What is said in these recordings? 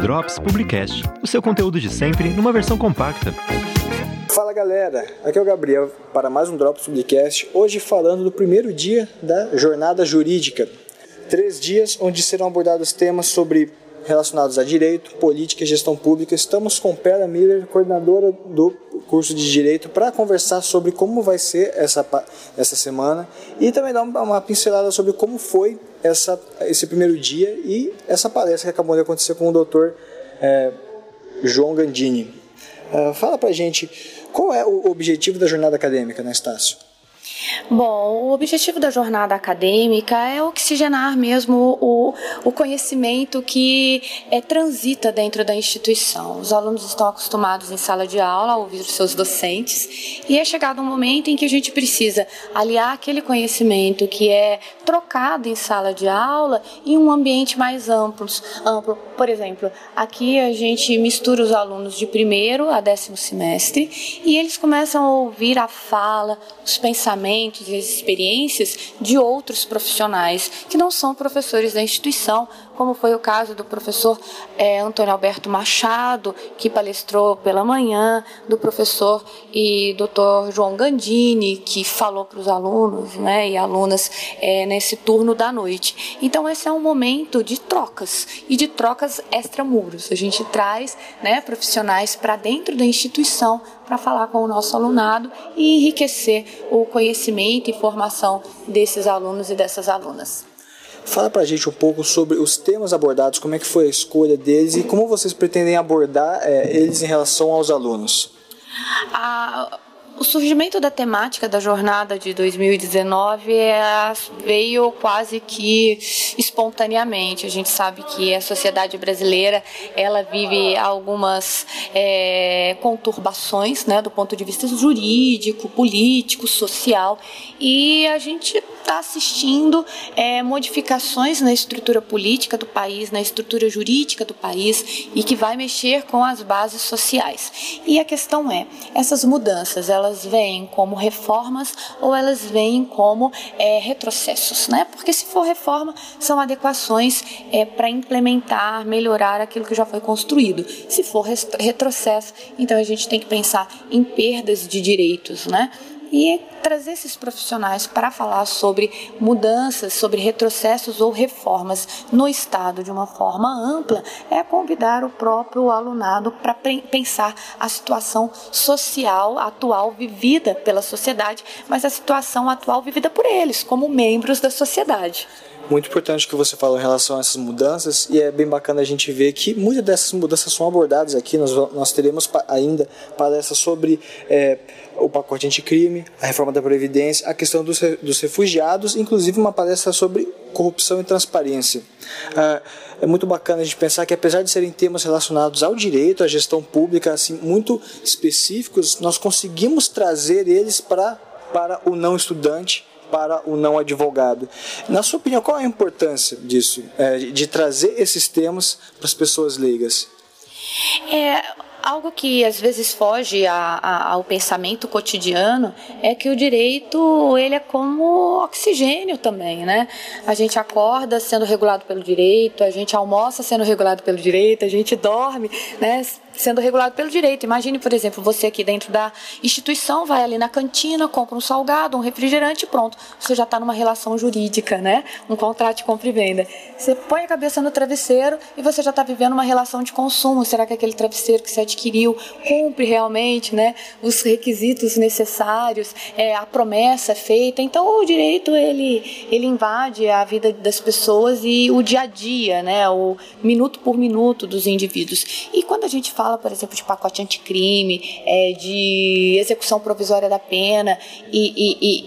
Drops Publicast, o seu conteúdo de sempre numa versão compacta. Fala galera, aqui é o Gabriel para mais um Drops Publicast. Hoje falando do primeiro dia da jornada jurídica. Três dias onde serão abordados temas sobre relacionados a direito, política e gestão pública. Estamos com Pera Miller, coordenadora do curso de direito, para conversar sobre como vai ser essa, essa semana e também dar uma pincelada sobre como foi essa, esse primeiro dia e essa palestra que acabou de acontecer com o doutor é, João Gandini. Uh, fala pra gente qual é o objetivo da jornada acadêmica, né, Estácio? Bom, o objetivo da jornada acadêmica é oxigenar mesmo o, o conhecimento que é, transita dentro da instituição. Os alunos estão acostumados em sala de aula a ouvir os seus docentes e é chegado um momento em que a gente precisa aliar aquele conhecimento que é trocado em sala de aula em um ambiente mais amplo. amplo. Por exemplo, aqui a gente mistura os alunos de primeiro a décimo semestre e eles começam a ouvir a fala, os pensamentos e as experiências de outros profissionais que não são professores da instituição, como foi o caso do professor é, Antônio Alberto Machado, que palestrou pela manhã, do professor e doutor João Gandini, que falou para os alunos né, e alunas é, nesse turno da noite. Então, esse é um momento de trocas e de trocas extramuros. A gente traz né, profissionais para dentro da instituição para falar com o nosso alunado e enriquecer o conhecimento e formação desses alunos e dessas alunas. Fala pra gente um pouco sobre os temas abordados, como é que foi a escolha deles e como vocês pretendem abordar é, eles em relação aos alunos. A, o surgimento da temática da jornada de 2019 é, veio quase que espontaneamente. A gente sabe que a sociedade brasileira ela vive algumas é, conturbações, né, do ponto de vista jurídico, político, social, e a gente está assistindo é, modificações na estrutura política do país, na estrutura jurídica do país e que vai mexer com as bases sociais. E a questão é, essas mudanças, elas elas vêm como reformas ou elas vêm como é, retrocessos, né? Porque se for reforma, são adequações é, para implementar, melhorar aquilo que já foi construído. Se for retrocesso, então a gente tem que pensar em perdas de direitos, né? E trazer esses profissionais para falar sobre mudanças, sobre retrocessos ou reformas no Estado de uma forma ampla, é convidar o próprio alunado para pensar a situação social atual vivida pela sociedade, mas a situação atual vivida por eles, como membros da sociedade muito importante que você falou em relação a essas mudanças e é bem bacana a gente ver que muitas dessas mudanças são abordadas aqui. Nós, nós teremos ainda palestras sobre é, o pacote anticrime, a reforma da Previdência, a questão dos, dos refugiados, inclusive uma palestra sobre corrupção e transparência. Ah, é muito bacana a gente pensar que, apesar de serem temas relacionados ao direito, à gestão pública, assim, muito específicos, nós conseguimos trazer eles para, para o não estudante para o não advogado. Na sua opinião, qual é a importância disso, é, de trazer esses temas para as pessoas leigas? É, algo que às vezes foge a, a, ao pensamento cotidiano é que o direito ele é como oxigênio também, né? A gente acorda sendo regulado pelo direito, a gente almoça sendo regulado pelo direito, a gente dorme, né? Sendo regulado pelo direito. Imagine, por exemplo, você aqui dentro da instituição vai ali na cantina, compra um salgado, um refrigerante e pronto. Você já está numa relação jurídica, né? Um contrato de compra e venda. Você põe a cabeça no travesseiro e você já está vivendo uma relação de consumo. Será que aquele travesseiro que você adquiriu cumpre realmente, né? Os requisitos necessários, é, a promessa feita. Então, o direito ele ele invade a vida das pessoas e o dia a dia, né? O minuto por minuto dos indivíduos. E quando a gente fala fala, por exemplo, de pacote anticrime, é, de execução provisória da pena e, e, e,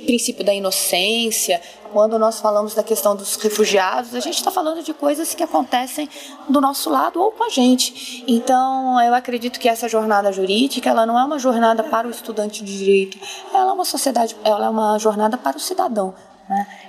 e princípio da inocência, quando nós falamos da questão dos refugiados, a gente está falando de coisas que acontecem do nosso lado ou com a gente. Então, eu acredito que essa jornada jurídica, ela não é uma jornada para o estudante de direito, ela é uma sociedade, ela é uma jornada para o cidadão.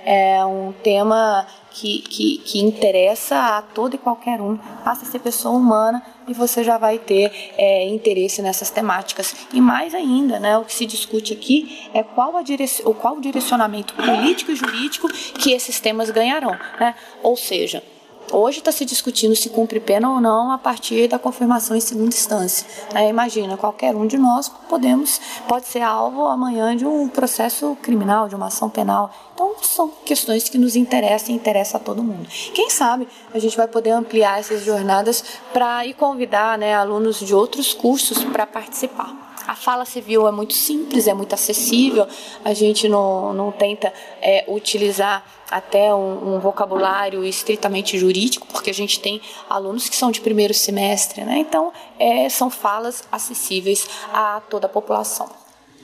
É um tema que, que, que interessa a todo e qualquer um, passa a ser pessoa humana e você já vai ter é, interesse nessas temáticas. E mais ainda, né, o que se discute aqui é qual, a direc qual o direcionamento político e jurídico que esses temas ganharão. Né? Ou seja, Hoje está se discutindo se cumpre pena ou não a partir da confirmação em segunda instância. É, imagina, qualquer um de nós podemos, pode ser alvo amanhã de um processo criminal, de uma ação penal. Então, são questões que nos interessam e interessam a todo mundo. Quem sabe a gente vai poder ampliar essas jornadas para ir convidar né, alunos de outros cursos para participar. A fala civil é muito simples, é muito acessível, a gente não, não tenta é, utilizar até um, um, vocabulário estritamente jurídico, porque a gente tem alunos que são de primeiro semestre, né? então é, são falas acessíveis a toda a população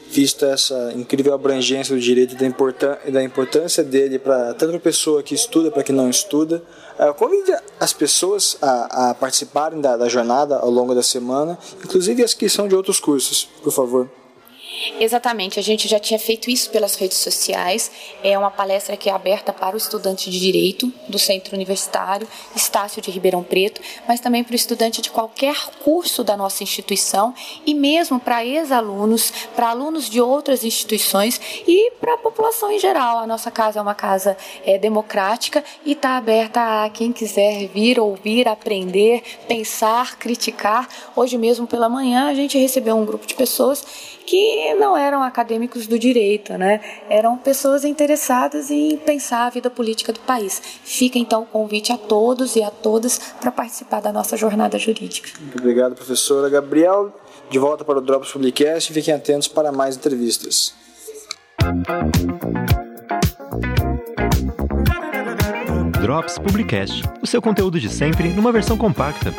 vista essa incrível abrangência do direito e da, importância dele para tanto para a pessoa que estuda para que não estuda. Uh, convide as pessoas a, a participarem da, da jornada ao longo da semana, inclusive as que são de outros cursos, por favor. Exatamente, a gente já tinha feito isso pelas redes sociais. É uma palestra que é aberta para o estudante de direito do Centro Universitário Estácio de Ribeirão Preto, mas também para o estudante de qualquer curso da nossa instituição e mesmo para ex-alunos, para alunos de outras instituições e para a população em geral. A nossa casa é uma casa é, democrática e está aberta a quem quiser vir, ouvir, aprender, pensar, criticar. Hoje mesmo pela manhã a gente recebeu um grupo de pessoas que não eram acadêmicos do direito, né? Eram pessoas interessadas em pensar a vida política do país. Fica então o convite a todos e a todas para participar da nossa jornada jurídica. Muito obrigado, professora Gabriel. De volta para o Drops Publicast fiquem atentos para mais entrevistas. Drops Publicast, o seu conteúdo de sempre numa versão compacta.